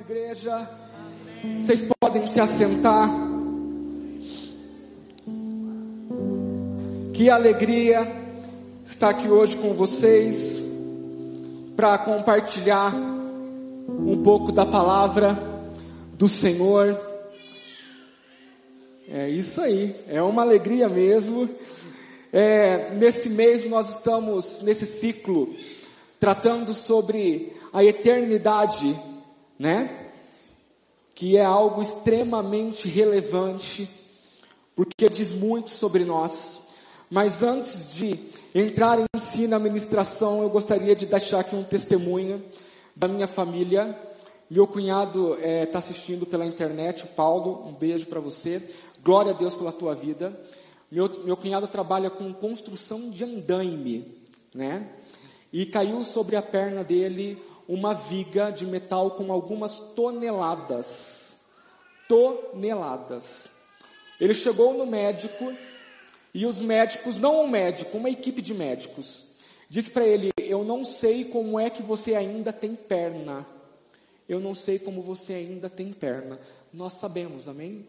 igreja. Vocês podem se assentar. Que alegria estar aqui hoje com vocês para compartilhar um pouco da palavra do Senhor. É isso aí, é uma alegria mesmo. É, nesse mês nós estamos nesse ciclo tratando sobre a eternidade, né? Que é algo extremamente relevante, porque diz muito sobre nós. Mas antes de entrar em si na ministração, eu gostaria de deixar aqui um testemunho da minha família. Meu cunhado está é, tá assistindo pela internet, o Paulo, um beijo para você. Glória a Deus pela tua vida. Meu, meu cunhado trabalha com construção de andaime, né? E caiu sobre a perna dele uma viga de metal com algumas toneladas. Toneladas. Ele chegou no médico e os médicos, não um médico, uma equipe de médicos, disse para ele: Eu não sei como é que você ainda tem perna. Eu não sei como você ainda tem perna. Nós sabemos, amém?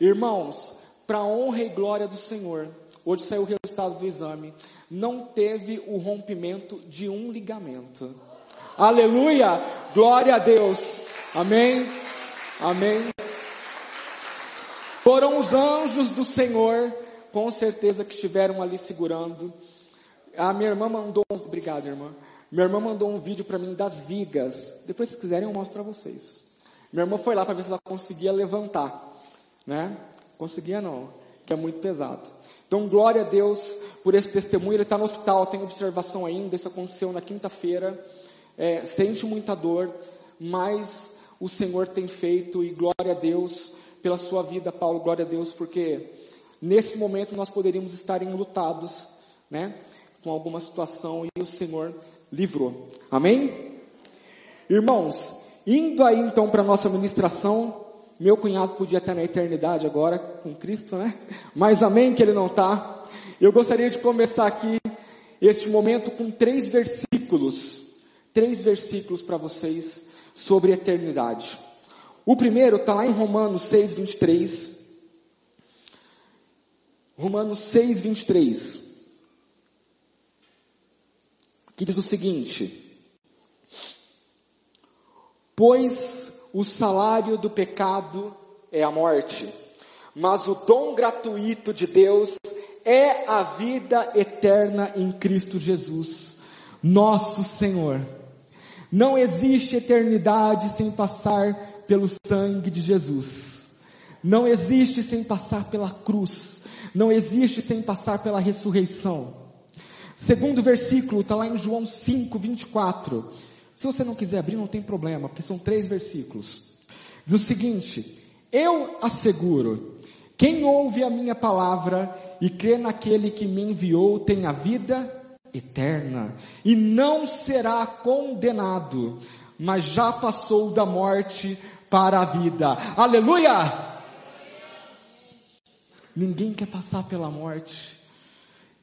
Irmãos, para honra e glória do Senhor, hoje saiu o resultado do exame, não teve o rompimento de um ligamento. Aleluia! Glória a Deus. Amém. Amém. Foram os anjos do Senhor, com certeza que estiveram ali segurando. A minha irmã mandou, obrigado, irmã. Minha irmã mandou um vídeo para mim das vigas. Depois, se quiserem, eu mostro para vocês. Minha irmã foi lá para ver se ela conseguia levantar, né? Conseguia não, que é muito pesado. Então, glória a Deus por esse testemunho. Ele está no hospital, tem observação ainda. Isso aconteceu na quinta-feira. É, sente muita dor, mas o Senhor tem feito e glória a Deus pela sua vida, Paulo. Glória a Deus, porque nesse momento nós poderíamos estar enlutados, né? Com alguma situação e o Senhor livrou. Amém? Irmãos, indo aí então para a nossa ministração, meu cunhado podia estar na eternidade agora com Cristo, né? Mas amém que ele não está. Eu gostaria de começar aqui este momento com três versículos, três versículos para vocês sobre eternidade. O primeiro está lá em Romanos 6, 23. Romanos 6, 23. Que diz o seguinte: Pois o salário do pecado é a morte, mas o dom gratuito de Deus é a vida eterna em Cristo Jesus, nosso Senhor. Não existe eternidade sem passar pelo sangue de Jesus. Não existe sem passar pela cruz. Não existe sem passar pela ressurreição. Segundo versículo, está lá em João 5, 24. Se você não quiser abrir, não tem problema, porque são três versículos. Diz o seguinte: Eu asseguro, quem ouve a minha palavra e crê naquele que me enviou tem a vida eterna e não será condenado, mas já passou da morte para a vida. Aleluia! Ninguém quer passar pela morte.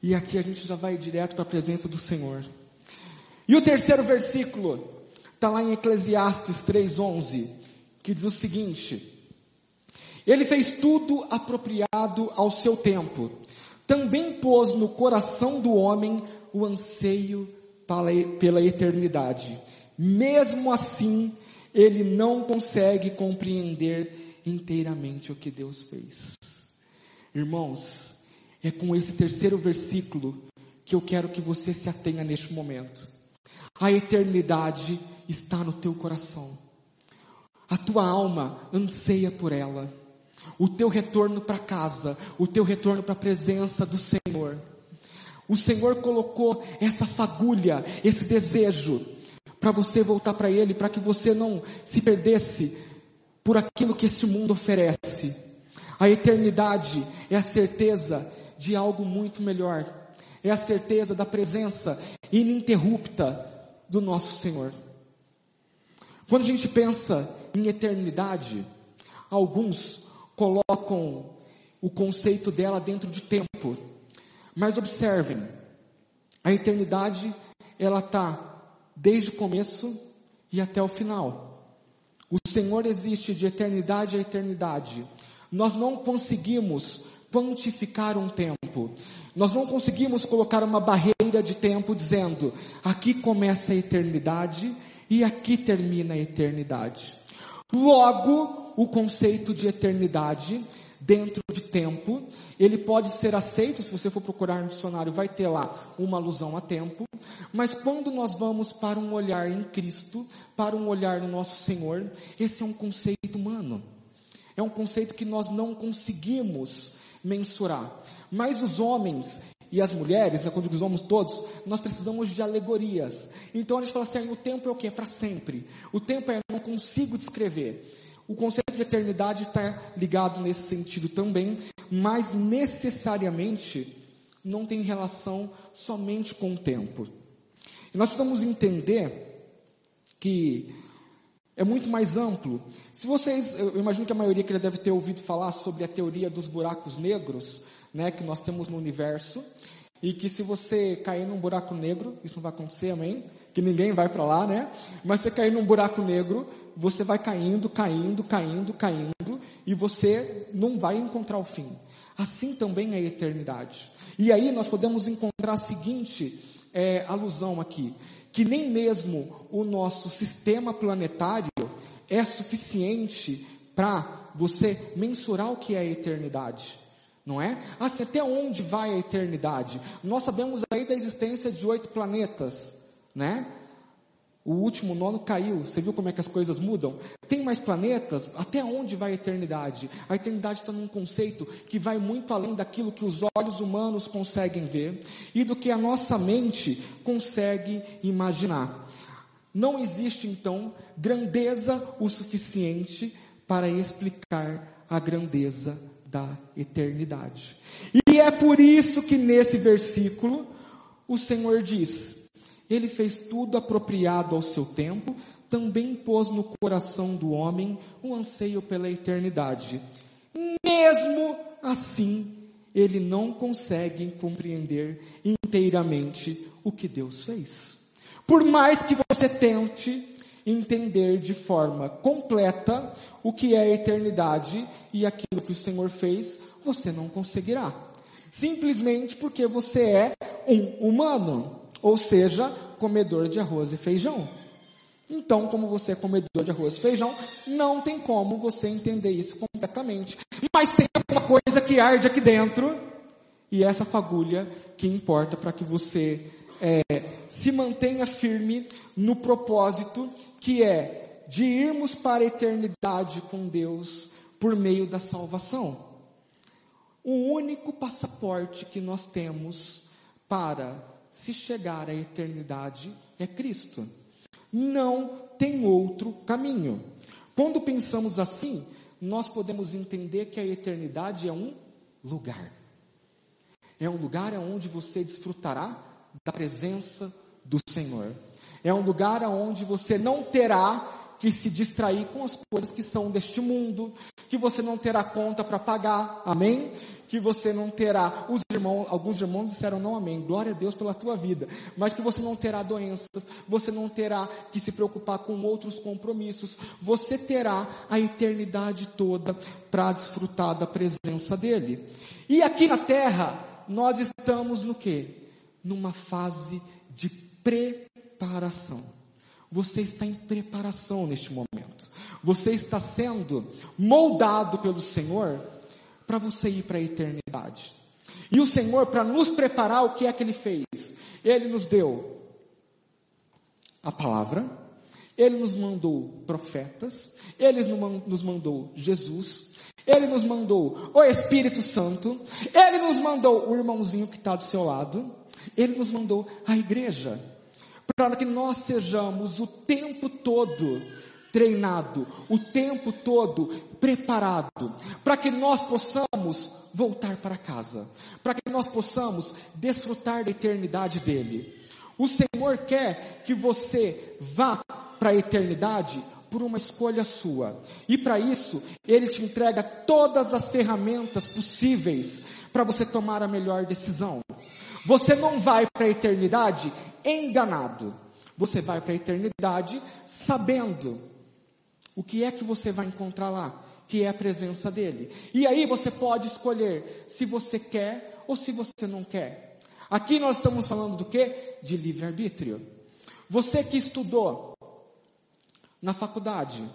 E aqui a gente já vai direto para a presença do Senhor. E o terceiro versículo está lá em Eclesiastes 3:11, que diz o seguinte: Ele fez tudo apropriado ao seu tempo. Também pôs no coração do homem o anseio pela eternidade. Mesmo assim, ele não consegue compreender inteiramente o que Deus fez. Irmãos, é com esse terceiro versículo que eu quero que você se atenha neste momento. A eternidade está no teu coração. A tua alma anseia por ela. O teu retorno para casa, o teu retorno para a presença do Senhor. O Senhor colocou essa fagulha, esse desejo, para você voltar para Ele, para que você não se perdesse por aquilo que esse mundo oferece. A eternidade é a certeza de algo muito melhor, é a certeza da presença ininterrupta do nosso Senhor. Quando a gente pensa em eternidade, alguns colocam o conceito dela dentro de tempo. Mas observem, a eternidade ela está desde o começo e até o final. O Senhor existe de eternidade a eternidade. Nós não conseguimos quantificar um tempo. Nós não conseguimos colocar uma barreira de tempo dizendo: aqui começa a eternidade e aqui termina a eternidade. Logo, o conceito de eternidade dentro de tempo, ele pode ser aceito, se você for procurar no dicionário, vai ter lá uma alusão a tempo, mas quando nós vamos para um olhar em Cristo, para um olhar no nosso Senhor, esse é um conceito humano. É um conceito que nós não conseguimos mensurar. Mas os homens e as mulheres, né, quando usamos todos, nós precisamos de alegorias. Então a gente fala assim, o tempo é o que? É para sempre. O tempo é, eu não consigo descrever. O conceito de eternidade está ligado nesse sentido também, mas necessariamente não tem relação somente com o tempo. E nós precisamos entender que é muito mais amplo. Se vocês, eu imagino que a maioria que já deve ter ouvido falar sobre a teoria dos buracos negros, né, que nós temos no universo, e que se você cair num buraco negro, isso não vai acontecer, amém? Que ninguém vai para lá, né? Mas se você cair num buraco negro, você vai caindo, caindo, caindo, caindo, e você não vai encontrar o fim. Assim também é a eternidade. E aí nós podemos encontrar a seguinte é, alusão aqui, que nem mesmo o nosso sistema planetário é suficiente para você mensurar o que é a eternidade. Não é? Assim, até onde vai a eternidade? Nós sabemos aí da existência de oito planetas, né? O último nono caiu. Você viu como é que as coisas mudam? Tem mais planetas? Até onde vai a eternidade? A eternidade está num conceito que vai muito além daquilo que os olhos humanos conseguem ver e do que a nossa mente consegue imaginar. Não existe então grandeza o suficiente para explicar a grandeza da eternidade. E é por isso que nesse versículo o Senhor diz: Ele fez tudo apropriado ao seu tempo, também pôs no coração do homem o anseio pela eternidade. Mesmo assim, ele não consegue compreender inteiramente o que Deus fez. Por mais que você tente, entender de forma completa o que é a eternidade e aquilo que o Senhor fez, você não conseguirá. Simplesmente porque você é um humano, ou seja, comedor de arroz e feijão. Então, como você é comedor de arroz e feijão, não tem como você entender isso completamente. Mas tem uma coisa que arde aqui dentro, e essa fagulha que importa para que você é, se mantenha firme no propósito que é de irmos para a eternidade com Deus por meio da salvação. O único passaporte que nós temos para se chegar à eternidade é Cristo. Não tem outro caminho. Quando pensamos assim, nós podemos entender que a eternidade é um lugar. É um lugar onde você desfrutará da presença do Senhor. É um lugar onde você não terá que se distrair com as coisas que são deste mundo, que você não terá conta para pagar, amém? Que você não terá, os irmãos, alguns irmãos disseram não amém, glória a Deus pela tua vida, mas que você não terá doenças, você não terá que se preocupar com outros compromissos, você terá a eternidade toda para desfrutar da presença dEle. E aqui na terra, nós estamos no que? Numa fase de preparação. Você está em preparação neste momento. Você está sendo moldado pelo Senhor para você ir para a eternidade. E o Senhor, para nos preparar, o que é que Ele fez? Ele nos deu a palavra, Ele nos mandou profetas, Ele nos mandou Jesus, Ele nos mandou o Espírito Santo, Ele nos mandou o irmãozinho que está do seu lado, Ele nos mandou a igreja para que nós sejamos o tempo todo treinado, o tempo todo preparado, para que nós possamos voltar para casa, para que nós possamos desfrutar da eternidade dele. O Senhor quer que você vá para a eternidade por uma escolha sua. E para isso, Ele te entrega todas as ferramentas possíveis para você tomar a melhor decisão. Você não vai para a eternidade enganado. Você vai para a eternidade sabendo O que é que você vai encontrar lá? Que é a presença dele. E aí você pode escolher se você quer ou se você não quer. Aqui nós estamos falando do que? De livre-arbítrio. Você que estudou na faculdade,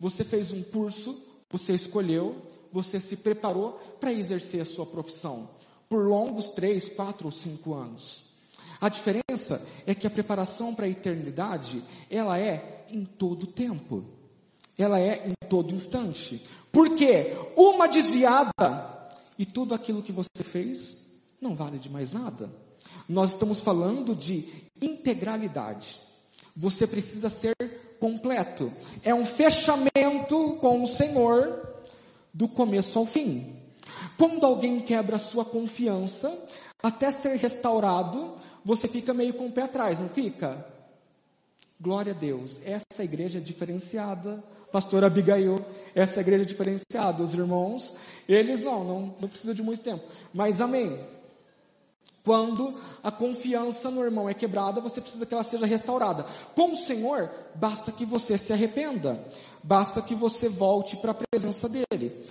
você fez um curso, você escolheu, você se preparou para exercer a sua profissão por longos três, quatro ou cinco anos. A diferença é que a preparação para a eternidade, ela é em todo tempo. Ela é em todo instante. Porque uma desviada e tudo aquilo que você fez não vale de mais nada. Nós estamos falando de integralidade. Você precisa ser completo. É um fechamento com o Senhor do começo ao fim. Quando alguém quebra sua confiança, até ser restaurado, você fica meio com o pé atrás, não fica? Glória a Deus. Essa igreja é diferenciada. Pastor Abigail, essa igreja é diferenciada. Os irmãos, eles não, não, não precisa de muito tempo. Mas amém. Quando a confiança no irmão é quebrada, você precisa que ela seja restaurada. Com o Senhor, basta que você se arrependa. Basta que você volte para a presença dele.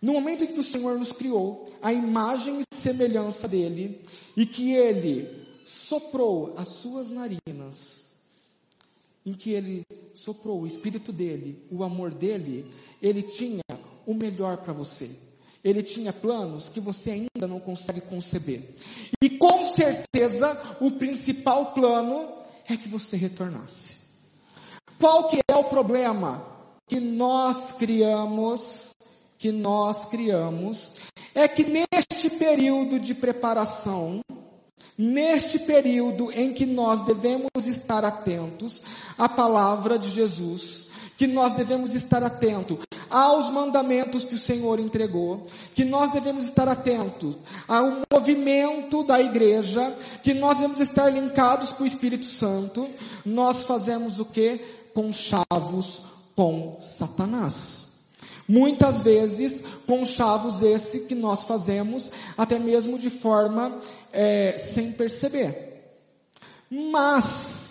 No momento em que o Senhor nos criou, a imagem e semelhança dele, e que ele soprou as suas narinas, em que ele soprou o espírito dele, o amor dele, ele tinha o melhor para você. Ele tinha planos que você ainda não consegue conceber. E com certeza, o principal plano é que você retornasse. Qual que é o problema? Que nós criamos, que nós criamos, é que neste período de preparação, Neste período em que nós devemos estar atentos à palavra de Jesus, que nós devemos estar atentos aos mandamentos que o Senhor entregou, que nós devemos estar atentos ao movimento da igreja, que nós devemos estar linkados com o Espírito Santo, nós fazemos o que? Conchavos com Satanás. Muitas vezes, conchavos esse que nós fazemos, até mesmo de forma é, sem perceber. Mas,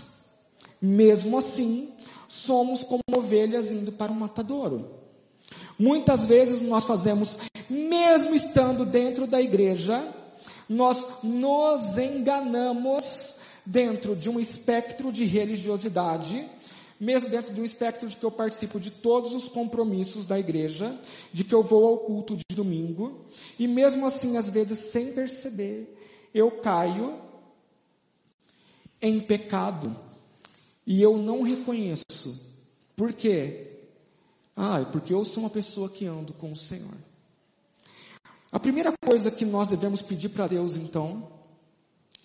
mesmo assim, somos como ovelhas indo para o matadouro. Muitas vezes nós fazemos, mesmo estando dentro da igreja, nós nos enganamos dentro de um espectro de religiosidade mesmo dentro de um espectro de que eu participo de todos os compromissos da igreja, de que eu vou ao culto de domingo, e mesmo assim, às vezes, sem perceber, eu caio em pecado e eu não reconheço. Por quê? Ah, porque eu sou uma pessoa que ando com o Senhor. A primeira coisa que nós devemos pedir para Deus, então,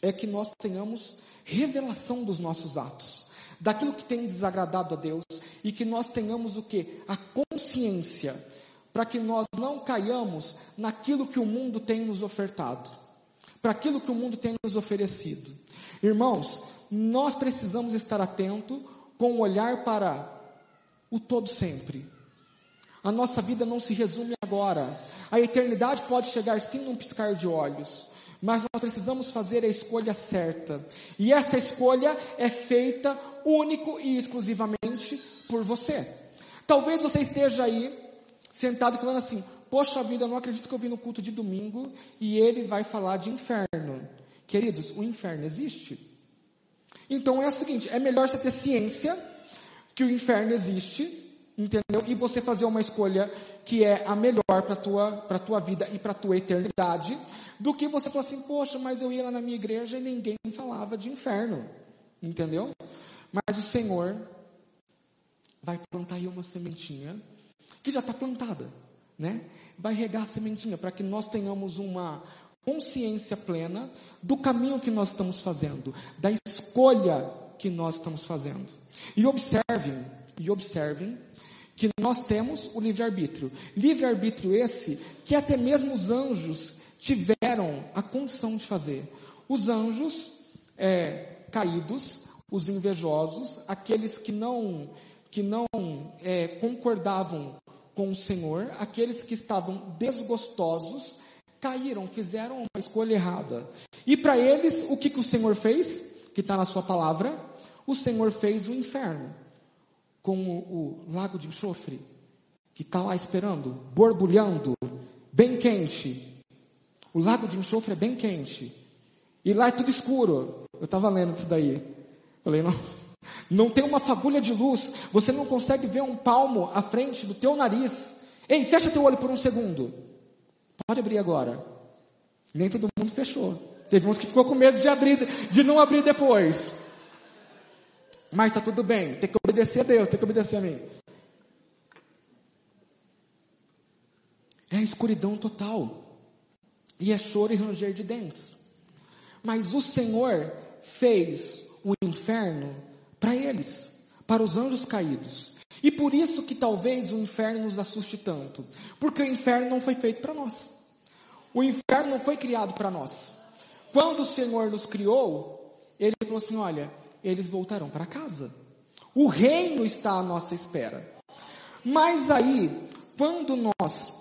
é que nós tenhamos revelação dos nossos atos daquilo que tem desagradado a Deus e que nós tenhamos o que? A consciência, para que nós não caiamos naquilo que o mundo tem nos ofertado, para aquilo que o mundo tem nos oferecido. Irmãos, nós precisamos estar atento com o olhar para o todo sempre. A nossa vida não se resume agora. A eternidade pode chegar sim num piscar de olhos. Mas nós precisamos fazer a escolha certa. E essa escolha é feita único e exclusivamente por você. Talvez você esteja aí sentado falando assim: Poxa vida, eu não acredito que eu vim no culto de domingo e ele vai falar de inferno. Queridos, o inferno existe. Então é o seguinte: é melhor você ter ciência que o inferno existe entendeu? E você fazer uma escolha que é a melhor para tua para tua vida e para tua eternidade, do que você falar assim, poxa, mas eu ia lá na minha igreja e ninguém falava de inferno, entendeu? Mas o Senhor vai plantar aí uma sementinha que já está plantada, né? Vai regar a sementinha para que nós tenhamos uma consciência plena do caminho que nós estamos fazendo, da escolha que nós estamos fazendo. E observem, e observem que nós temos o livre-arbítrio. Livre-arbítrio esse que até mesmo os anjos tiveram a condição de fazer. Os anjos é, caídos, os invejosos, aqueles que não, que não é, concordavam com o Senhor, aqueles que estavam desgostosos, caíram, fizeram uma escolha errada. E para eles, o que, que o Senhor fez? Que está na sua palavra, o Senhor fez o inferno com o, o lago de enxofre, que está lá esperando, borbulhando, bem quente. O lago de enxofre é bem quente. E lá é tudo escuro. Eu estava lendo isso daí. Falei, não, não tem uma fagulha de luz. Você não consegue ver um palmo à frente do teu nariz. Ei, fecha teu olho por um segundo. Pode abrir agora. Nem todo mundo fechou. Teve uns que ficou com medo de abrir, de não abrir depois. Mas está tudo bem. Tem que obedecer a Deus, tem que obedecer a mim. É a escuridão total. E é choro e ranger de dentes. Mas o Senhor fez o inferno para eles, para os anjos caídos. E por isso que talvez o inferno nos assuste tanto, porque o inferno não foi feito para nós. O inferno não foi criado para nós. Quando o Senhor nos criou, ele falou assim: olha, eles voltarão para casa. O reino está à nossa espera. Mas aí, quando nós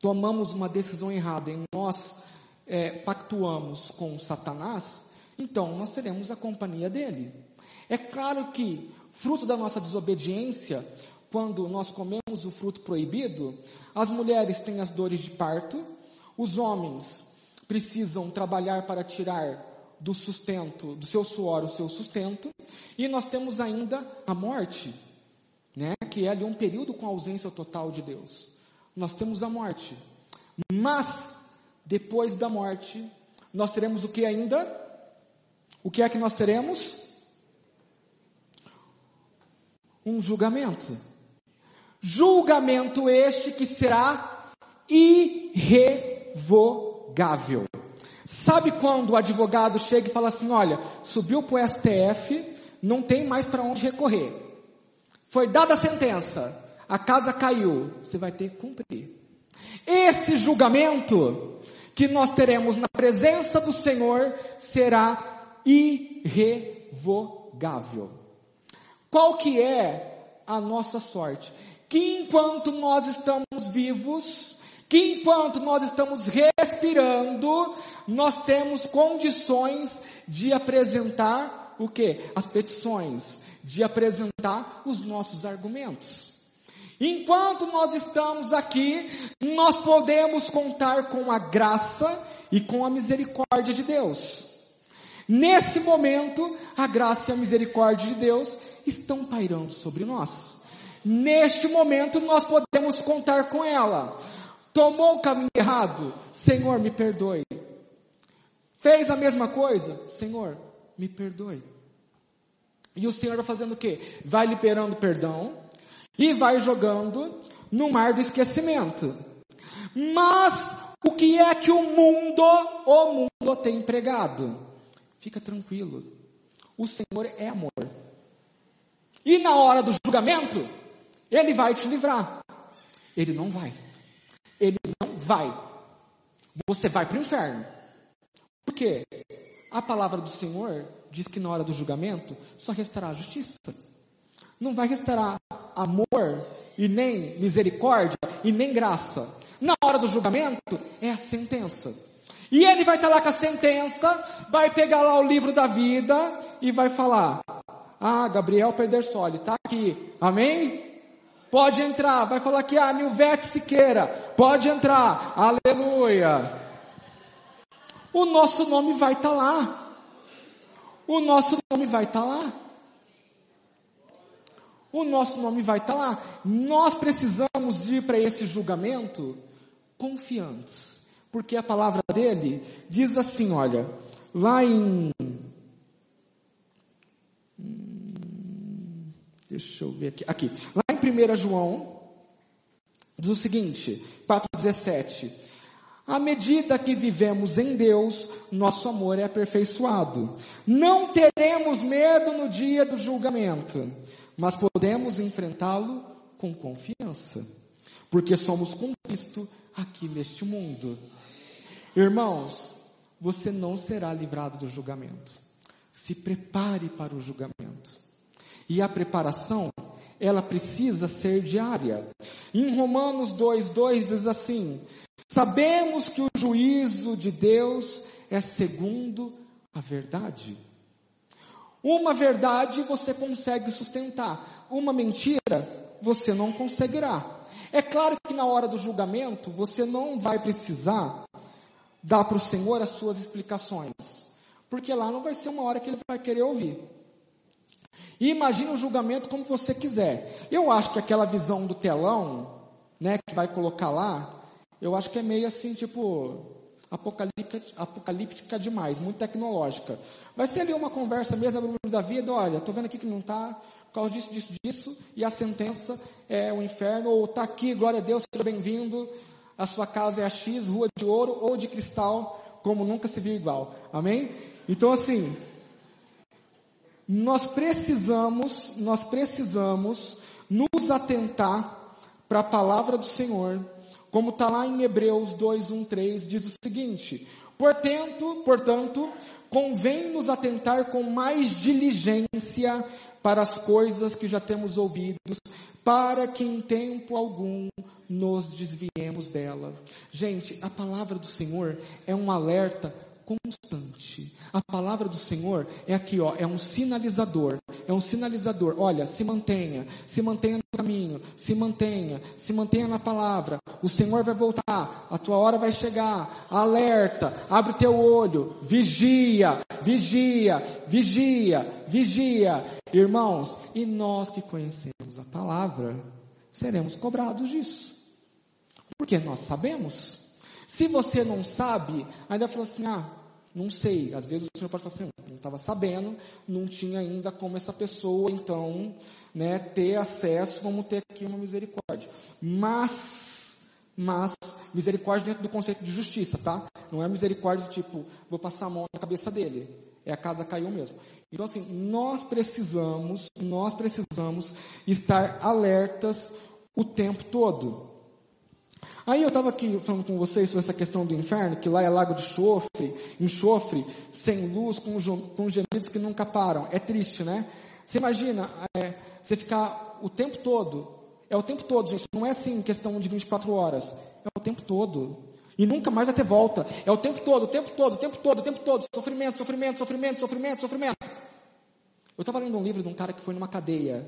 tomamos uma decisão errada e nós é, pactuamos com Satanás, então nós teremos a companhia dele. É claro que, fruto da nossa desobediência, quando nós comemos o fruto proibido, as mulheres têm as dores de parto, os homens precisam trabalhar para tirar do sustento, do seu suor, o seu sustento, e nós temos ainda a morte, né, que é ali um período com ausência total de Deus. Nós temos a morte. Mas depois da morte, nós teremos o que ainda? O que é que nós teremos? Um julgamento. Julgamento este que será irrevogável. Sabe quando o advogado chega e fala assim: olha, subiu para o STF, não tem mais para onde recorrer. Foi dada a sentença, a casa caiu, você vai ter que cumprir. Esse julgamento que nós teremos na presença do Senhor será irrevogável. Qual que é a nossa sorte? Que enquanto nós estamos vivos, que enquanto nós estamos respirando, nós temos condições de apresentar o que? As petições, de apresentar os nossos argumentos. Enquanto nós estamos aqui, nós podemos contar com a graça e com a misericórdia de Deus. Nesse momento, a graça e a misericórdia de Deus estão pairando sobre nós. Neste momento, nós podemos contar com ela. Tomou o caminho errado? Senhor, me perdoe. Fez a mesma coisa? Senhor, me perdoe. E o Senhor vai fazendo o quê? Vai liberando perdão, e vai jogando no mar do esquecimento. Mas o que é que o mundo, o mundo tem empregado? Fica tranquilo. O Senhor é amor. E na hora do julgamento, ele vai te livrar. Ele não vai. Ele não vai. Você vai para o inferno. Por quê? A palavra do Senhor diz que na hora do julgamento só restará a justiça não vai restar amor e nem misericórdia e nem graça. Na hora do julgamento é a sentença. E ele vai estar lá com a sentença, vai pegar lá o livro da vida e vai falar: Ah, Gabriel Perdersoli, está aqui. Amém? Pode entrar. Vai falar aqui, ah, Nilvete Siqueira. Pode entrar. Aleluia. O nosso nome vai estar lá. O nosso nome vai estar lá o nosso nome vai estar lá. Nós precisamos ir para esse julgamento confiantes, porque a palavra dele diz assim: olha, lá em. Deixa eu ver aqui. Aqui. Lá em 1 João, diz o seguinte, 4,17. À medida que vivemos em Deus, nosso amor é aperfeiçoado. Não teremos medo no dia do julgamento mas podemos enfrentá-lo com confiança, porque somos com Cristo aqui neste mundo. Irmãos, você não será livrado do julgamento. Se prepare para o julgamento. E a preparação, ela precisa ser diária. Em Romanos 2:2 diz assim: Sabemos que o juízo de Deus é segundo a verdade. Uma verdade você consegue sustentar, uma mentira você não conseguirá. É claro que na hora do julgamento você não vai precisar dar para o Senhor as suas explicações, porque lá não vai ser uma hora que ele vai querer ouvir. E imagine o julgamento como você quiser. Eu acho que aquela visão do telão, né, que vai colocar lá, eu acho que é meio assim, tipo, apocalíptica, apocalíptica demais, muito tecnológica. Vai ser ali uma conversa mesmo da vida, olha, estou vendo aqui que não está, por causa disso, disso, disso, e a sentença é o inferno, ou está aqui, glória a Deus, seja bem-vindo, a sua casa é a X, rua de ouro ou de cristal, como nunca se viu igual. Amém? Então assim, nós precisamos, nós precisamos nos atentar para a palavra do Senhor, como está lá em Hebreus 2, 1, 3, diz o seguinte, portanto, portanto, convém nos atentar com mais diligência para as coisas que já temos ouvidos, para que em tempo algum nos desviemos dela. Gente, a palavra do Senhor é um alerta constante. A palavra do Senhor é aqui, ó, é um sinalizador, é um sinalizador. Olha, se mantenha, se mantenha no caminho, se mantenha, se mantenha na palavra. O Senhor vai voltar, a tua hora vai chegar. Alerta, abre teu olho, vigia, vigia, vigia, vigia. Irmãos, e nós que conhecemos a palavra, seremos cobrados disso. Porque nós sabemos. Se você não sabe, ainda falou assim: ah, não sei. Às vezes o senhor pode falar assim: não estava sabendo, não tinha ainda como essa pessoa, então, né, ter acesso, vamos ter aqui uma misericórdia. Mas, mas, misericórdia dentro do conceito de justiça, tá? Não é misericórdia tipo, vou passar a mão na cabeça dele. É a casa caiu mesmo. Então, assim, nós precisamos, nós precisamos estar alertas o tempo todo. Aí eu estava aqui falando com vocês sobre essa questão do inferno, que lá é lago de enxofre, enxofre, sem luz, com, com gemidos que nunca param. É triste, né? Você imagina, é, você ficar o tempo todo, é o tempo todo, gente, não é assim questão de 24 horas, é o tempo todo. E nunca mais vai ter volta. É o tempo todo, o tempo todo, o tempo todo, o tempo todo. Sofrimento, sofrimento, sofrimento, sofrimento, sofrimento. Eu estava lendo um livro de um cara que foi numa cadeia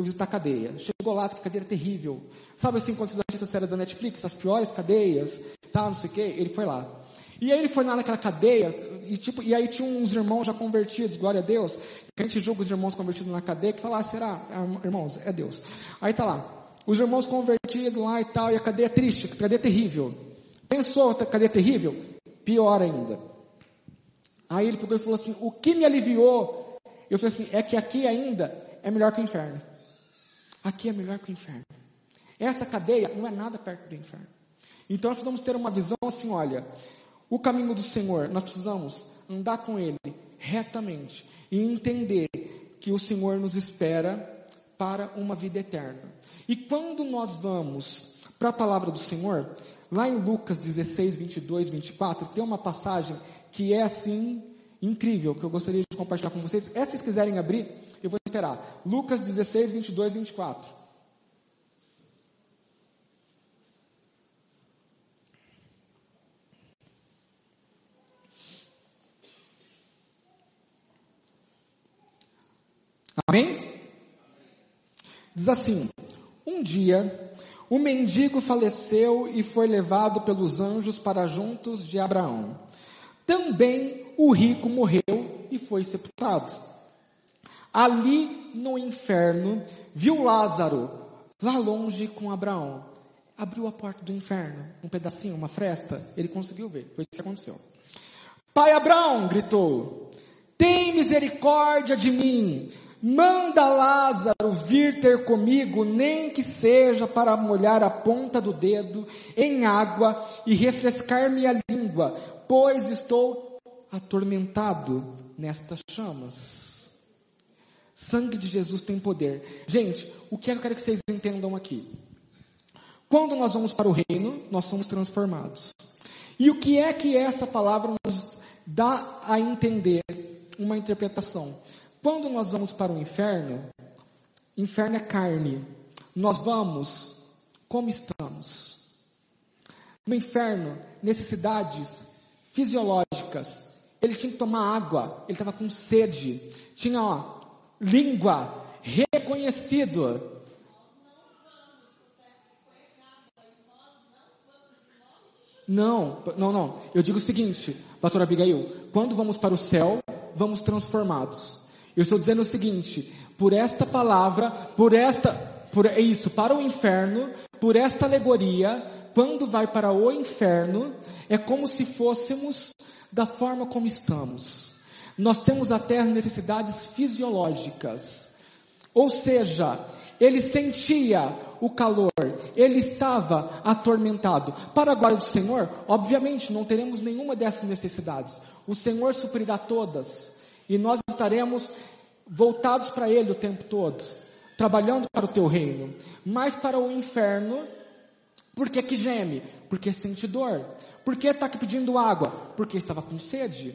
foi visitar a cadeia. Chegou lá, que a cadeia era terrível. Sabe assim, quando você assiste a série da Netflix, as piores cadeias, tal, não sei o quê? Ele foi lá. E aí ele foi lá naquela cadeia, e, tipo, e aí tinha uns irmãos já convertidos, glória a Deus, a gente julga os irmãos convertidos na cadeia, que fala, ah, será? Ah, irmãos, é Deus. Aí tá lá, os irmãos convertidos lá e tal, e a cadeia é triste, a cadeia é terrível. Pensou, a cadeia é terrível? Pior ainda. Aí ele pegou e falou assim, o que me aliviou? Eu falei assim, é que aqui ainda é melhor que o inferno. Aqui é melhor que o inferno. Essa cadeia não é nada perto do inferno. Então nós vamos ter uma visão assim, olha, o caminho do Senhor, nós precisamos andar com Ele retamente e entender que o Senhor nos espera para uma vida eterna. E quando nós vamos para a palavra do Senhor, lá em Lucas 16, 22, 24, tem uma passagem que é assim incrível, que eu gostaria de compartilhar com vocês. É, se vocês quiserem abrir, esperar. Lucas 16, 22, 24. Amém? Diz assim: Um dia, o mendigo faleceu e foi levado pelos anjos para juntos de Abraão. Também o rico morreu e foi sepultado. Ali no inferno, viu Lázaro lá longe com Abraão. Abriu a porta do inferno, um pedacinho, uma fresta, ele conseguiu ver. Foi isso que aconteceu. Pai Abraão, gritou, tem misericórdia de mim. Manda Lázaro vir ter comigo, nem que seja para molhar a ponta do dedo em água e refrescar minha língua, pois estou atormentado nestas chamas. Sangue de Jesus tem poder. Gente, o que é que eu quero que vocês entendam aqui? Quando nós vamos para o reino, nós somos transformados. E o que é que essa palavra nos dá a entender? Uma interpretação. Quando nós vamos para o inferno, inferno é carne. Nós vamos como estamos. No inferno, necessidades fisiológicas ele tinha que tomar água, ele estava com sede, tinha ó, língua, reconhecido. Não, não, não. Eu digo o seguinte, pastor Abigail, quando vamos para o céu, vamos transformados. Eu estou dizendo o seguinte, por esta palavra, por esta, por é isso, para o inferno, por esta alegoria, quando vai para o inferno, é como se fôssemos da forma como estamos. Nós temos até necessidades fisiológicas. Ou seja, ele sentia o calor, ele estava atormentado. Para a glória do Senhor, obviamente não teremos nenhuma dessas necessidades. O Senhor suprirá todas e nós estaremos voltados para Ele o tempo todo, trabalhando para o teu reino. Mas para o inferno, por que que geme? Porque sente dor. Por que está pedindo água? Porque estava com sede.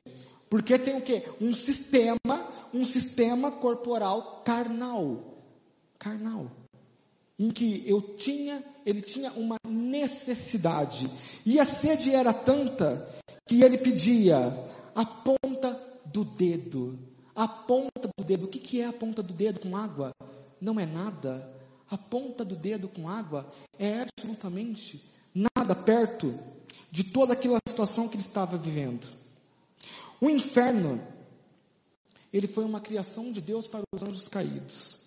Porque tem o que? Um sistema, um sistema corporal carnal carnal, em que eu tinha, ele tinha uma necessidade, e a sede era tanta que ele pedia a ponta do dedo, a ponta do dedo. O que, que é a ponta do dedo com água? Não é nada. A ponta do dedo com água é absolutamente nada perto de toda aquela situação que ele estava vivendo. O inferno, ele foi uma criação de Deus para os anjos caídos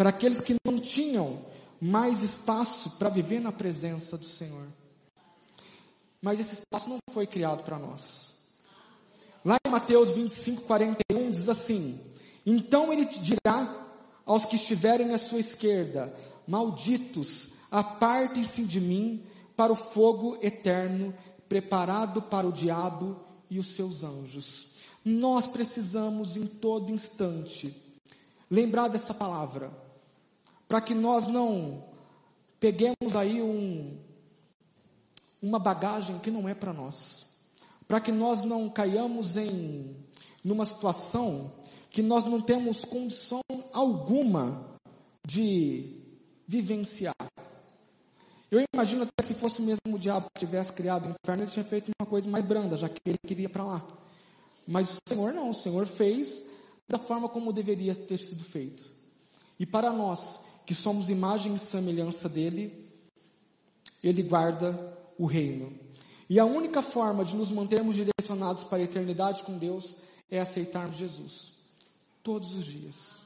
para aqueles que não tinham mais espaço para viver na presença do Senhor. Mas esse espaço não foi criado para nós. Lá em Mateus 25, 41 diz assim: Então ele te dirá aos que estiverem à sua esquerda: Malditos, apartem-se de mim para o fogo eterno, preparado para o diabo e os seus anjos. Nós precisamos em todo instante lembrar dessa palavra para que nós não peguemos aí um, uma bagagem que não é para nós, para que nós não caiamos em numa situação que nós não temos condição alguma de vivenciar. Eu imagino até se fosse mesmo o diabo que tivesse criado o inferno, ele tinha feito uma coisa mais branda, já que ele queria para lá. Mas o Senhor não, o Senhor fez da forma como deveria ter sido feito. E para nós que somos imagem e semelhança dele, ele guarda o reino. E a única forma de nos mantermos direcionados para a eternidade com Deus é aceitarmos Jesus todos os dias.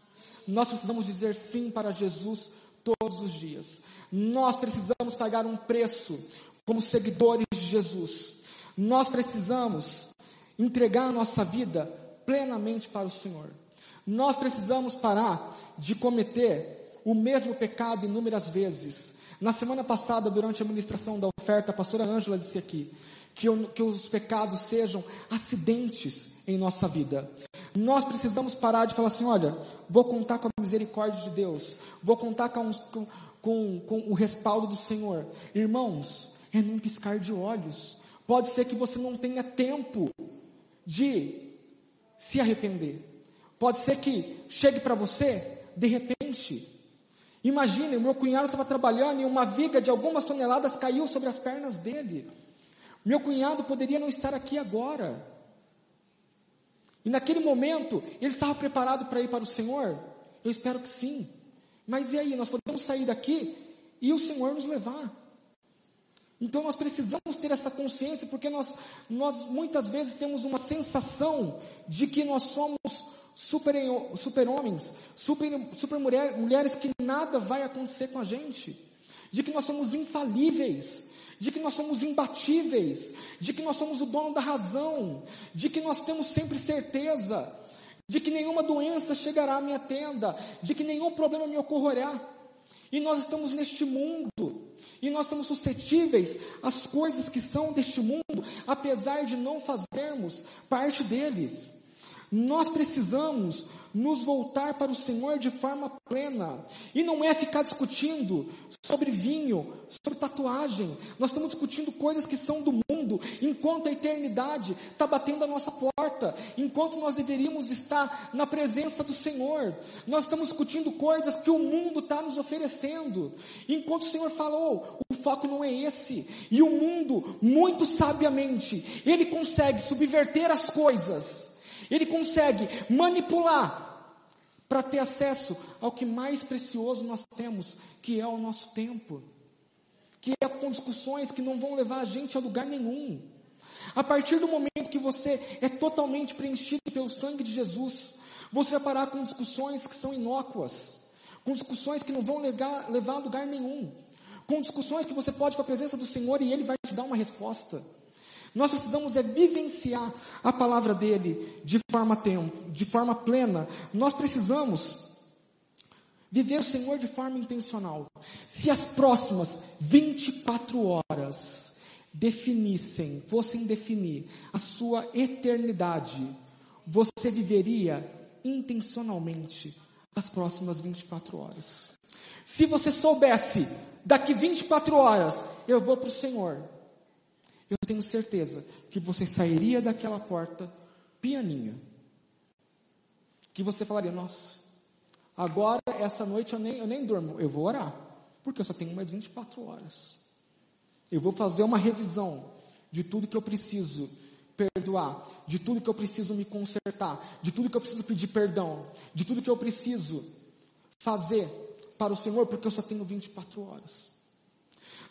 Nós precisamos dizer sim para Jesus todos os dias. Nós precisamos pagar um preço como seguidores de Jesus. Nós precisamos entregar a nossa vida plenamente para o Senhor. Nós precisamos parar de cometer o mesmo pecado inúmeras vezes. Na semana passada, durante a ministração da oferta, a pastora Ângela disse aqui que, que os pecados sejam acidentes em nossa vida. Nós precisamos parar de falar assim: olha, vou contar com a misericórdia de Deus, vou contar com, com, com, com o respaldo do Senhor. Irmãos, é num piscar de olhos. Pode ser que você não tenha tempo de se arrepender. Pode ser que chegue para você de repente. Imagine, meu cunhado estava trabalhando e uma viga de algumas toneladas caiu sobre as pernas dele. Meu cunhado poderia não estar aqui agora. E naquele momento, ele estava preparado para ir para o Senhor? Eu espero que sim. Mas e aí, nós podemos sair daqui e o Senhor nos levar. Então nós precisamos ter essa consciência, porque nós, nós muitas vezes temos uma sensação de que nós somos super, super homens, super, super mulher, mulheres que nada vai acontecer com a gente, de que nós somos infalíveis, de que nós somos imbatíveis, de que nós somos o dono da razão, de que nós temos sempre certeza, de que nenhuma doença chegará à minha tenda, de que nenhum problema me ocorrerá. E nós estamos neste mundo, e nós estamos suscetíveis às coisas que são deste mundo, apesar de não fazermos parte deles. Nós precisamos nos voltar para o Senhor de forma plena. E não é ficar discutindo sobre vinho, sobre tatuagem. Nós estamos discutindo coisas que são do mundo, enquanto a eternidade está batendo a nossa porta, enquanto nós deveríamos estar na presença do Senhor. Nós estamos discutindo coisas que o mundo está nos oferecendo. Enquanto o Senhor falou, o foco não é esse. E o mundo, muito sabiamente, ele consegue subverter as coisas, ele consegue manipular para ter acesso ao que mais precioso nós temos, que é o nosso tempo, que é com discussões que não vão levar a gente a lugar nenhum. A partir do momento que você é totalmente preenchido pelo sangue de Jesus, você vai parar com discussões que são inócuas, com discussões que não vão levar, a lugar nenhum, com discussões que você pode ir para a presença do Senhor e Ele vai te dar uma resposta. Nós precisamos é vivenciar a palavra dele de forma tempo, de forma plena. Nós precisamos viver o Senhor de forma intencional. Se as próximas 24 horas definissem, fossem definir a sua eternidade, você viveria intencionalmente as próximas 24 horas. Se você soubesse, daqui 24 horas eu vou para o Senhor, eu tenho certeza que você sairia daquela porta pianinha. Que você falaria, nossa, agora essa noite eu nem, eu nem durmo, eu vou orar, porque eu só tenho mais 24 horas. Eu vou fazer uma revisão de tudo que eu preciso perdoar, de tudo que eu preciso me consertar, de tudo que eu preciso pedir perdão, de tudo que eu preciso fazer para o Senhor, porque eu só tenho 24 horas.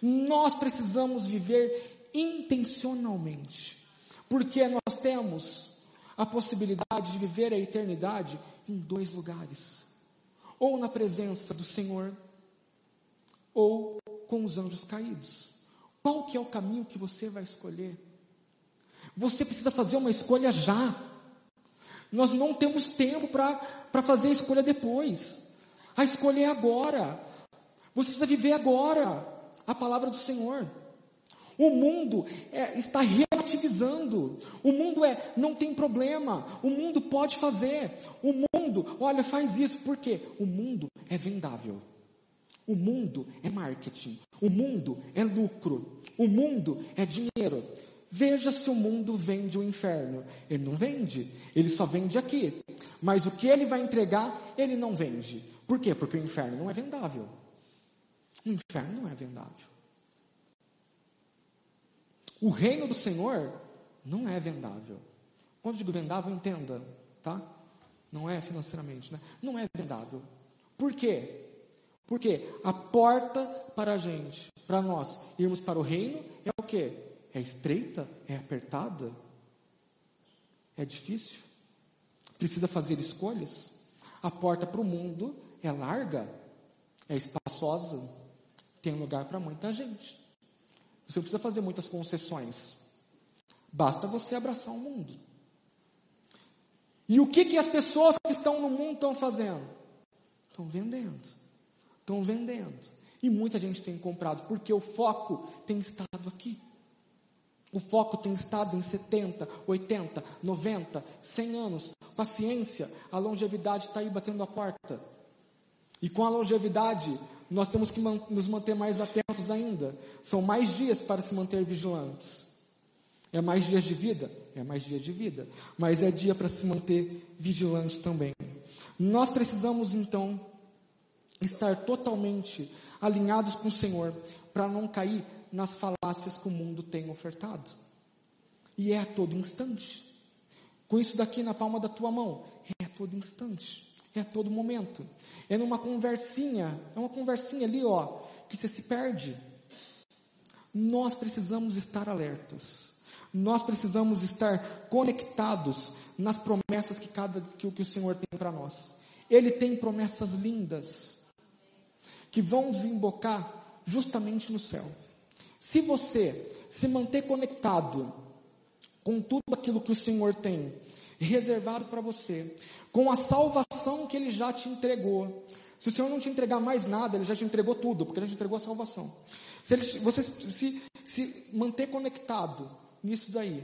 Nós precisamos viver intencionalmente, porque nós temos a possibilidade de viver a eternidade em dois lugares: ou na presença do Senhor, ou com os anjos caídos. Qual que é o caminho que você vai escolher? Você precisa fazer uma escolha já. Nós não temos tempo para fazer a escolha depois. A escolha é agora. Você precisa viver agora a palavra do Senhor. O mundo é, está relativizando. O mundo é, não tem problema. O mundo pode fazer. O mundo, olha, faz isso. Por quê? O mundo é vendável. O mundo é marketing. O mundo é lucro. O mundo é dinheiro. Veja se o mundo vende o inferno. Ele não vende. Ele só vende aqui. Mas o que ele vai entregar, ele não vende. Por quê? Porque o inferno não é vendável. O inferno não é vendável. O reino do Senhor não é vendável. Quando digo vendável, entenda, tá? Não é financeiramente, né? Não é vendável. Por quê? Porque a porta para a gente, para nós irmos para o reino, é o quê? É estreita? É apertada? É difícil? Precisa fazer escolhas? A porta para o mundo é larga, é espaçosa, tem lugar para muita gente. Você não precisa fazer muitas concessões. Basta você abraçar o mundo. E o que, que as pessoas que estão no mundo estão fazendo? Estão vendendo. Estão vendendo. E muita gente tem comprado, porque o foco tem estado aqui. O foco tem estado em 70, 80, 90, 100 anos. Paciência, a longevidade está aí batendo a porta. E com a longevidade, nós temos que nos manter mais atentos ainda. São mais dias para se manter vigilantes. É mais dias de vida? É mais dias de vida. Mas é dia para se manter vigilante também. Nós precisamos então estar totalmente alinhados com o Senhor para não cair nas falácias que o mundo tem ofertado. E é a todo instante. Com isso daqui na palma da tua mão, é a todo instante. É a todo momento. É numa conversinha, é uma conversinha ali, ó, que você se perde. Nós precisamos estar alertas. Nós precisamos estar conectados nas promessas que, cada, que, que o Senhor tem para nós. Ele tem promessas lindas que vão desembocar justamente no céu. Se você se manter conectado com tudo aquilo que o Senhor tem reservado para você, com a salvação que Ele já te entregou. Se o Senhor não te entregar mais nada, Ele já te entregou tudo, porque Ele te entregou a salvação. Se ele, você se, se manter conectado nisso daí,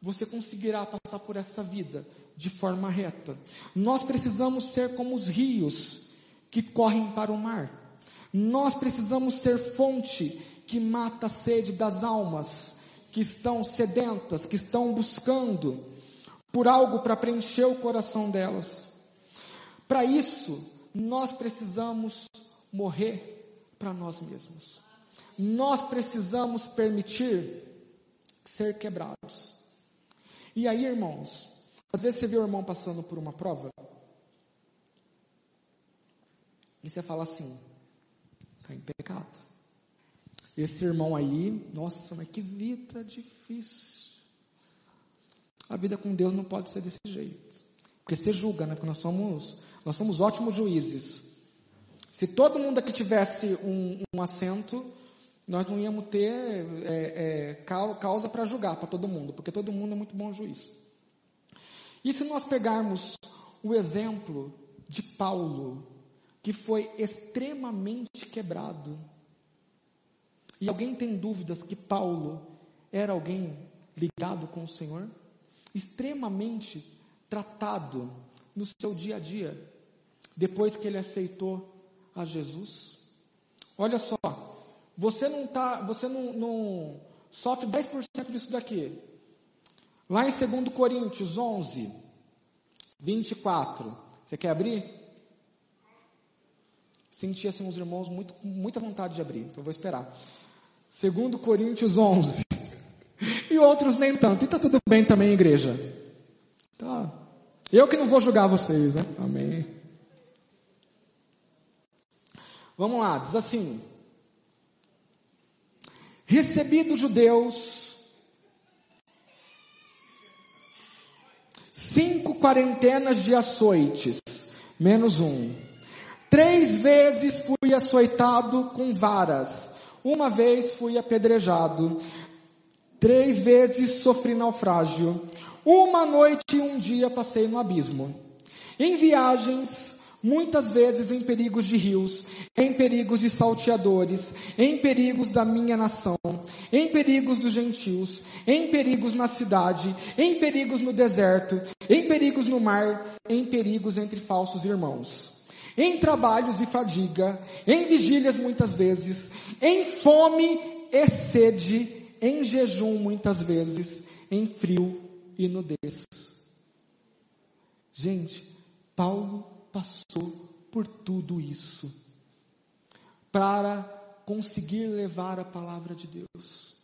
você conseguirá passar por essa vida de forma reta. Nós precisamos ser como os rios que correm para o mar. Nós precisamos ser fonte que mata a sede das almas que estão sedentas, que estão buscando por algo para preencher o coração delas. Para isso, nós precisamos morrer para nós mesmos. nós precisamos permitir ser quebrados. E aí, irmãos, às vezes você vê o irmão passando por uma prova e você fala assim: está em pecado. Esse irmão aí, nossa, mas que vida difícil. A vida com Deus não pode ser desse jeito. Porque você julga, né? Porque nós somos, nós somos ótimos juízes. Se todo mundo aqui tivesse um, um assento, nós não íamos ter é, é, causa para julgar para todo mundo, porque todo mundo é muito bom juiz. E se nós pegarmos o exemplo de Paulo, que foi extremamente quebrado, e alguém tem dúvidas que Paulo era alguém ligado com o Senhor? Extremamente tratado no seu dia a dia, depois que ele aceitou a Jesus? Olha só, você não tá, você não, não sofre 10% disso daqui. Lá em 2 Coríntios 11, 24. Você quer abrir? Senti assim os irmãos muito, muita vontade de abrir, então vou esperar. Segundo Coríntios 11. E outros nem tanto. E tá tudo bem também, igreja. Tá. Eu que não vou julgar vocês, né? Amém. Vamos lá, diz assim: Recebi dos judeus cinco quarentenas de açoites, menos um. Três vezes fui açoitado com varas uma vez fui apedrejado, três vezes sofri naufrágio, uma noite e um dia passei no abismo. Em viagens, muitas vezes em perigos de rios, em perigos de salteadores, em perigos da minha nação, em perigos dos gentios, em perigos na cidade, em perigos no deserto, em perigos no mar, em perigos entre falsos irmãos em trabalhos e fadiga, em vigílias muitas vezes, em fome e sede, em jejum muitas vezes, em frio e nudez. Gente, Paulo passou por tudo isso para conseguir levar a palavra de Deus.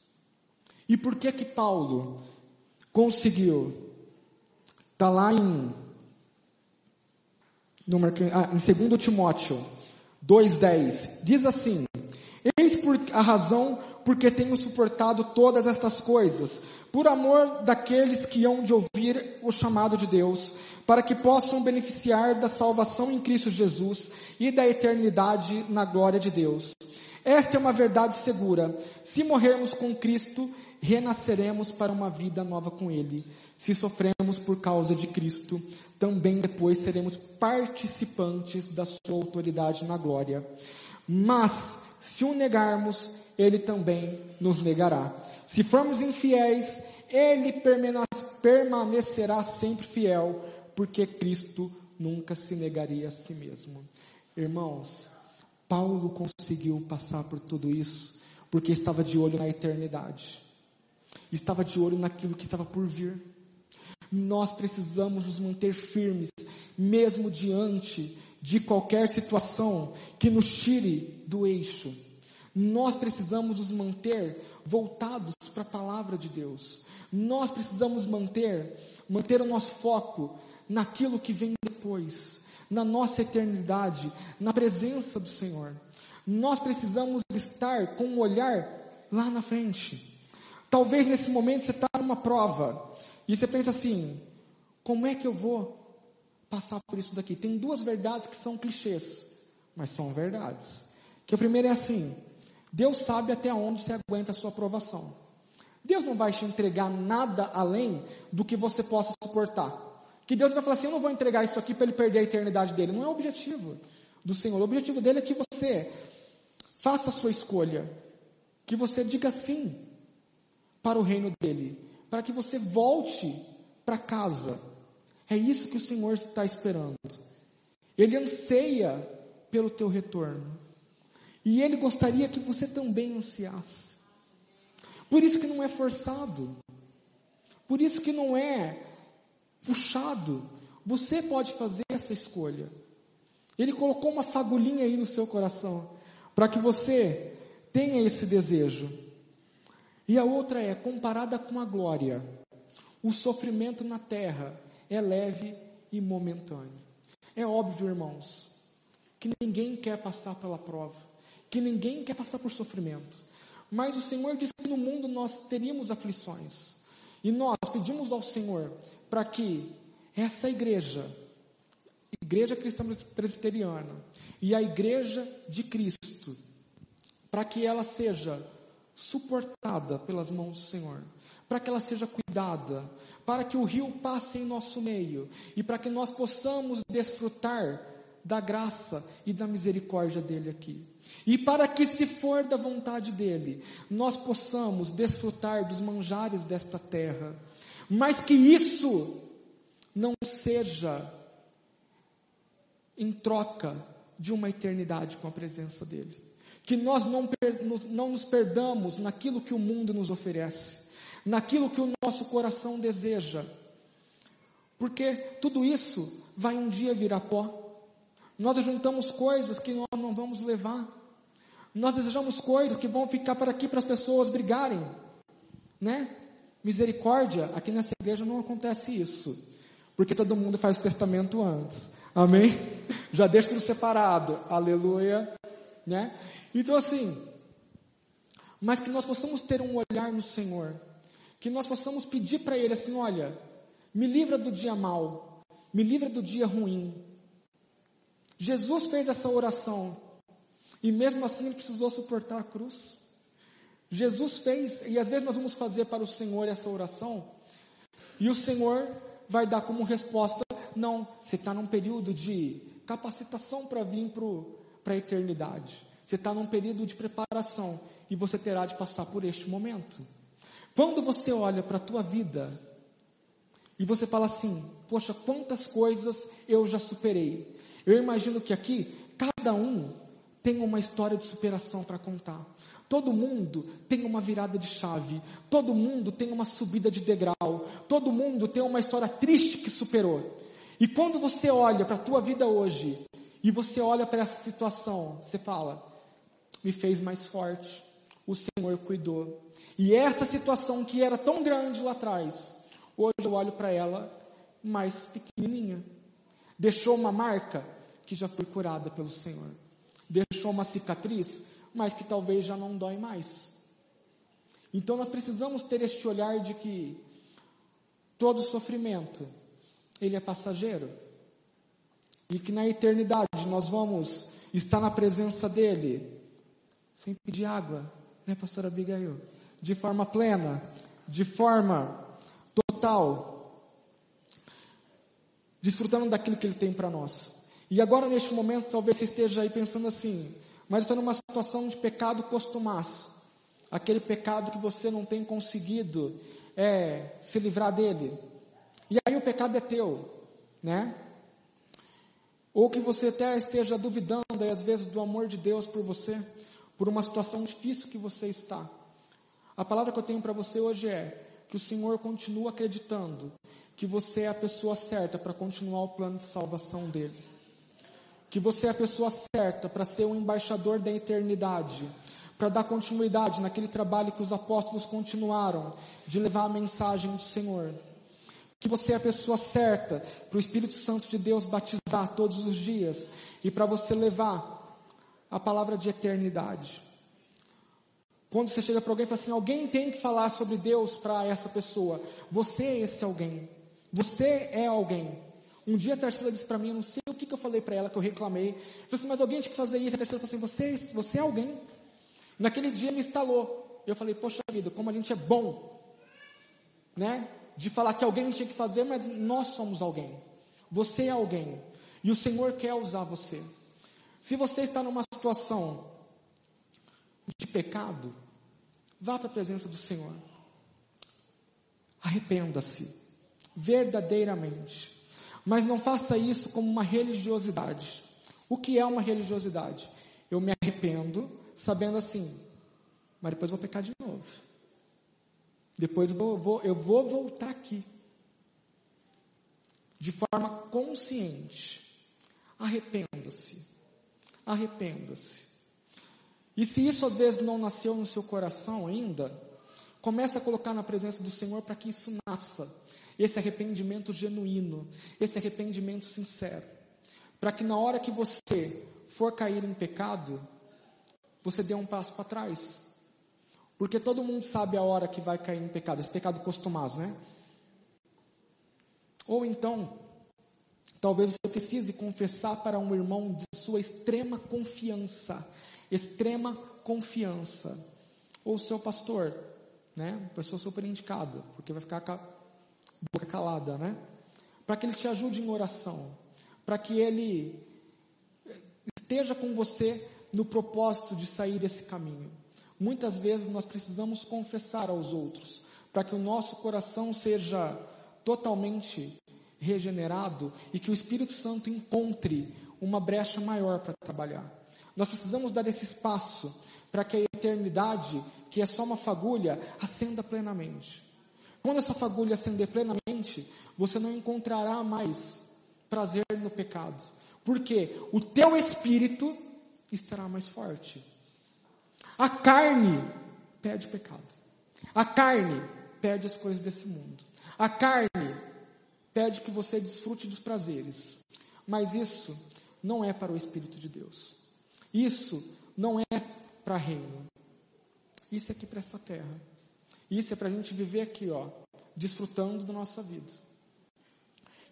E por que que Paulo conseguiu? Está lá em ah, em 2 Timóteo 2,10, diz assim: Eis por a razão porque tenho suportado todas estas coisas, por amor daqueles que hão de ouvir o chamado de Deus, para que possam beneficiar da salvação em Cristo Jesus e da eternidade na glória de Deus. Esta é uma verdade segura. Se morrermos com Cristo, renasceremos para uma vida nova com Ele. Se sofremos por causa de Cristo, também depois seremos participantes da Sua autoridade na glória. Mas, se o negarmos, Ele também nos negará. Se formos infiéis, Ele permanecerá sempre fiel, porque Cristo nunca se negaria a si mesmo. Irmãos, Paulo conseguiu passar por tudo isso porque estava de olho na eternidade estava de olho naquilo que estava por vir. Nós precisamos nos manter firmes, mesmo diante de qualquer situação que nos tire do eixo. Nós precisamos nos manter voltados para a palavra de Deus. Nós precisamos manter, manter o nosso foco naquilo que vem depois, na nossa eternidade, na presença do Senhor. Nós precisamos estar com um olhar lá na frente. Talvez nesse momento você está numa prova e você pensa assim: como é que eu vou passar por isso daqui? Tem duas verdades que são clichês, mas são verdades. Que o primeiro é assim: Deus sabe até onde você aguenta a sua aprovação. Deus não vai te entregar nada além do que você possa suportar. Que Deus vai falar assim: eu não vou entregar isso aqui para ele perder a eternidade dele. Não é o objetivo do Senhor. O objetivo dele é que você faça a sua escolha. Que você diga sim para o reino dele, para que você volte para casa. É isso que o Senhor está esperando. Ele anseia pelo teu retorno. E ele gostaria que você também ansiasse. Por isso que não é forçado. Por isso que não é puxado. Você pode fazer essa escolha. Ele colocou uma fagulhinha aí no seu coração para que você tenha esse desejo. E a outra é, comparada com a glória, o sofrimento na terra é leve e momentâneo. É óbvio, irmãos, que ninguém quer passar pela prova, que ninguém quer passar por sofrimento. Mas o Senhor disse que no mundo nós teríamos aflições. E nós pedimos ao Senhor para que essa igreja, Igreja Cristã Presbiteriana, e a Igreja de Cristo, para que ela seja suportada pelas mãos do Senhor, para que ela seja cuidada, para que o rio passe em nosso meio e para que nós possamos desfrutar da graça e da misericórdia dele aqui. E para que, se for da vontade dele, nós possamos desfrutar dos manjares desta terra, mas que isso não seja em troca de uma eternidade com a presença dele. Que nós não, não nos perdamos naquilo que o mundo nos oferece, naquilo que o nosso coração deseja, porque tudo isso vai um dia virar pó. Nós juntamos coisas que nós não vamos levar. Nós desejamos coisas que vão ficar para aqui para as pessoas brigarem, né? Misericórdia, aqui nessa igreja não acontece isso, porque todo mundo faz o testamento antes. Amém? Já deixa tudo separado. Aleluia, né? Então assim, mas que nós possamos ter um olhar no Senhor, que nós possamos pedir para Ele assim, olha, me livra do dia mal, me livra do dia ruim, Jesus fez essa oração e mesmo assim ele precisou suportar a cruz. Jesus fez, e às vezes nós vamos fazer para o Senhor essa oração, e o Senhor vai dar como resposta: não, você está num período de capacitação para vir para a eternidade. Você está num período de preparação e você terá de passar por este momento. Quando você olha para a tua vida e você fala assim: Poxa, quantas coisas eu já superei. Eu imagino que aqui, cada um tem uma história de superação para contar. Todo mundo tem uma virada de chave. Todo mundo tem uma subida de degrau. Todo mundo tem uma história triste que superou. E quando você olha para a tua vida hoje, e você olha para essa situação, você fala: me fez mais forte. O Senhor cuidou. E essa situação que era tão grande lá atrás, hoje eu olho para ela mais pequenininha. Deixou uma marca que já foi curada pelo Senhor. Deixou uma cicatriz, mas que talvez já não dói mais. Então nós precisamos ter este olhar de que todo sofrimento ele é passageiro. E que na eternidade nós vamos estar na presença dele sem pedir água, né, pastora Abigail? De forma plena, de forma total, desfrutando daquilo que Ele tem para nós. E agora, neste momento, talvez você esteja aí pensando assim, mas estou numa situação de pecado costumaz, aquele pecado que você não tem conseguido é, se livrar dele. E aí o pecado é teu, né? Ou que você até esteja duvidando, aí, às vezes, do amor de Deus por você, por uma situação difícil que você está. A palavra que eu tenho para você hoje é que o Senhor continua acreditando que você é a pessoa certa para continuar o plano de salvação dele. Que você é a pessoa certa para ser o embaixador da eternidade, para dar continuidade naquele trabalho que os apóstolos continuaram de levar a mensagem do Senhor. Que você é a pessoa certa para o Espírito Santo de Deus batizar todos os dias e para você levar a palavra de eternidade. Quando você chega para alguém e fala assim: alguém tem que falar sobre Deus para essa pessoa. Você é esse alguém. Você é alguém. Um dia a Tarsila disse para mim, eu não sei o que, que eu falei para ela, que eu reclamei. Eu falei assim, mas alguém tinha que fazer isso. A Tarsila falou assim, você, você é alguém. Naquele dia me instalou. Eu falei, poxa vida, como a gente é bom, né? De falar que alguém tinha que fazer, mas nós somos alguém. Você é alguém. E o Senhor quer usar você. Se você está numa situação de pecado, vá para a presença do Senhor. Arrependa-se verdadeiramente. Mas não faça isso como uma religiosidade. O que é uma religiosidade? Eu me arrependo, sabendo assim, mas depois vou pecar de novo. Depois eu vou, vou, eu vou voltar aqui. De forma consciente. Arrependa-se. Arrependa-se. E se isso às vezes não nasceu no seu coração ainda, comece a colocar na presença do Senhor para que isso nasça. Esse arrependimento genuíno, esse arrependimento sincero. Para que na hora que você for cair em pecado, você dê um passo para trás. Porque todo mundo sabe a hora que vai cair em pecado, esse pecado costumaz, né? Ou então, talvez você precise confessar para um irmão de sua extrema confiança, extrema confiança, ou seu pastor, né? Pessoa super indicada, porque vai ficar boca calada, né? Para que ele te ajude em oração, para que ele esteja com você no propósito de sair desse caminho. Muitas vezes nós precisamos confessar aos outros, para que o nosso coração seja totalmente regenerado e que o Espírito Santo encontre uma brecha maior para trabalhar. Nós precisamos dar esse espaço para que a eternidade, que é só uma fagulha, acenda plenamente. Quando essa fagulha acender plenamente, você não encontrará mais prazer no pecado, porque o teu espírito estará mais forte. A carne pede pecado. A carne pede as coisas desse mundo. A carne pede que você desfrute dos prazeres. Mas isso não é para o Espírito de Deus. Isso não é para reino. Isso é aqui para essa terra. Isso é para a gente viver aqui, ó, desfrutando da nossa vida.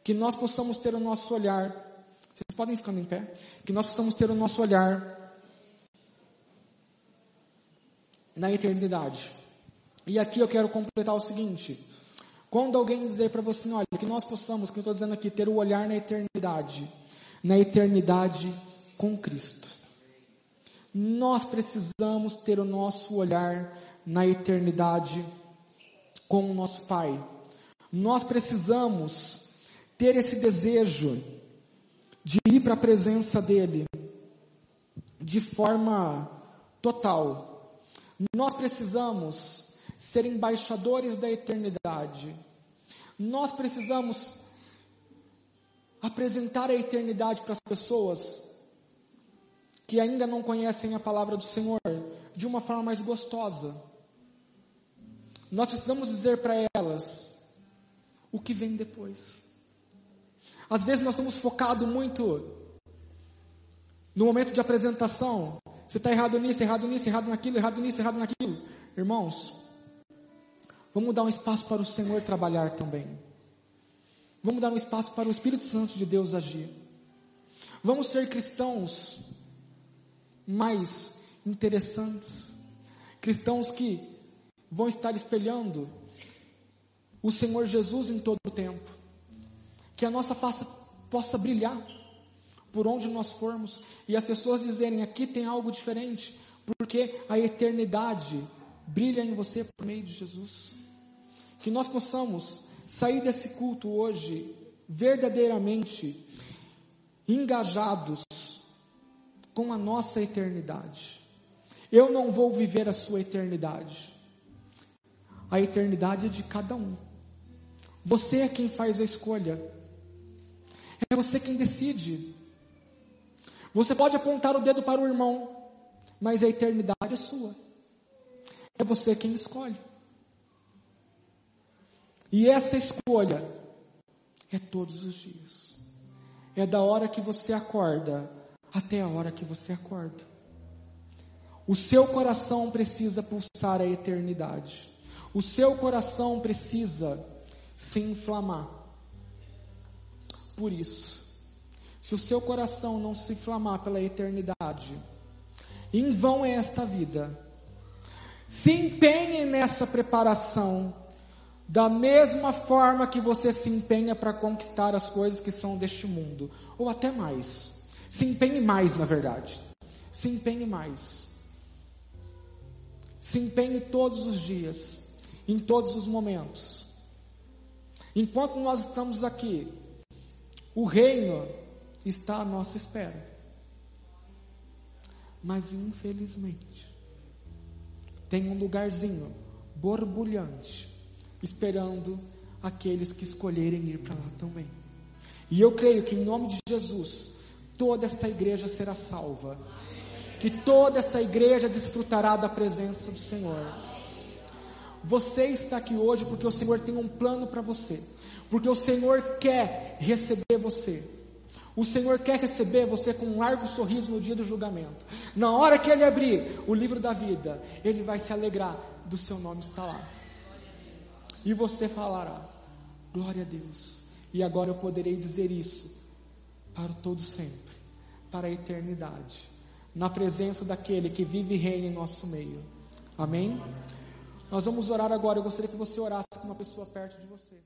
Que nós possamos ter o nosso olhar. Vocês podem ficando em pé? Que nós possamos ter o nosso olhar na eternidade. E aqui eu quero completar o seguinte: quando alguém dizer para você, olha, que nós possamos, que eu estou dizendo aqui, ter o olhar na eternidade, na eternidade com Cristo. Nós precisamos ter o nosso olhar na eternidade com o nosso Pai. Nós precisamos ter esse desejo de ir para a presença dEle de forma total. Nós precisamos ser embaixadores da eternidade. Nós precisamos apresentar a eternidade para as pessoas que ainda não conhecem a palavra do Senhor de uma forma mais gostosa. Nós precisamos dizer para elas o que vem depois. Às vezes nós estamos focados muito no momento de apresentação. Você está errado nisso, errado nisso, errado naquilo, errado nisso, errado naquilo. Irmãos, Vamos dar um espaço para o Senhor trabalhar também. Vamos dar um espaço para o Espírito Santo de Deus agir. Vamos ser cristãos mais interessantes. Cristãos que vão estar espelhando o Senhor Jesus em todo o tempo. Que a nossa face possa brilhar por onde nós formos e as pessoas dizerem: aqui tem algo diferente, porque a eternidade brilha em você por meio de Jesus. Que nós possamos sair desse culto hoje verdadeiramente engajados com a nossa eternidade. Eu não vou viver a sua eternidade. A eternidade é de cada um. Você é quem faz a escolha. É você quem decide. Você pode apontar o dedo para o irmão, mas a eternidade é sua. É você quem escolhe. E essa escolha é todos os dias. É da hora que você acorda até a hora que você acorda. O seu coração precisa pulsar a eternidade. O seu coração precisa se inflamar. Por isso, se o seu coração não se inflamar pela eternidade, em vão é esta vida se empenhe nessa preparação, da mesma forma que você se empenha para conquistar as coisas que são deste mundo, ou até mais. Se empenhe mais, na verdade. Se empenhe mais. Se empenhe todos os dias, em todos os momentos. Enquanto nós estamos aqui, o reino está à nossa espera. Mas infelizmente, tem um lugarzinho borbulhante, esperando aqueles que escolherem ir para lá também. E eu creio que em nome de Jesus, toda esta igreja será salva. que toda essa igreja desfrutará da presença do Senhor. Você está aqui hoje porque o Senhor tem um plano para você, porque o Senhor quer receber você. O Senhor quer receber você com um largo sorriso no dia do julgamento. Na hora que Ele abrir o livro da vida, Ele vai se alegrar do seu nome estar lá. E você falará: Glória a Deus. E agora eu poderei dizer isso para todo sempre, para a eternidade, na presença daquele que vive e reina em nosso meio. Amém? Nós vamos orar agora. Eu gostaria que você orasse com uma pessoa perto de você.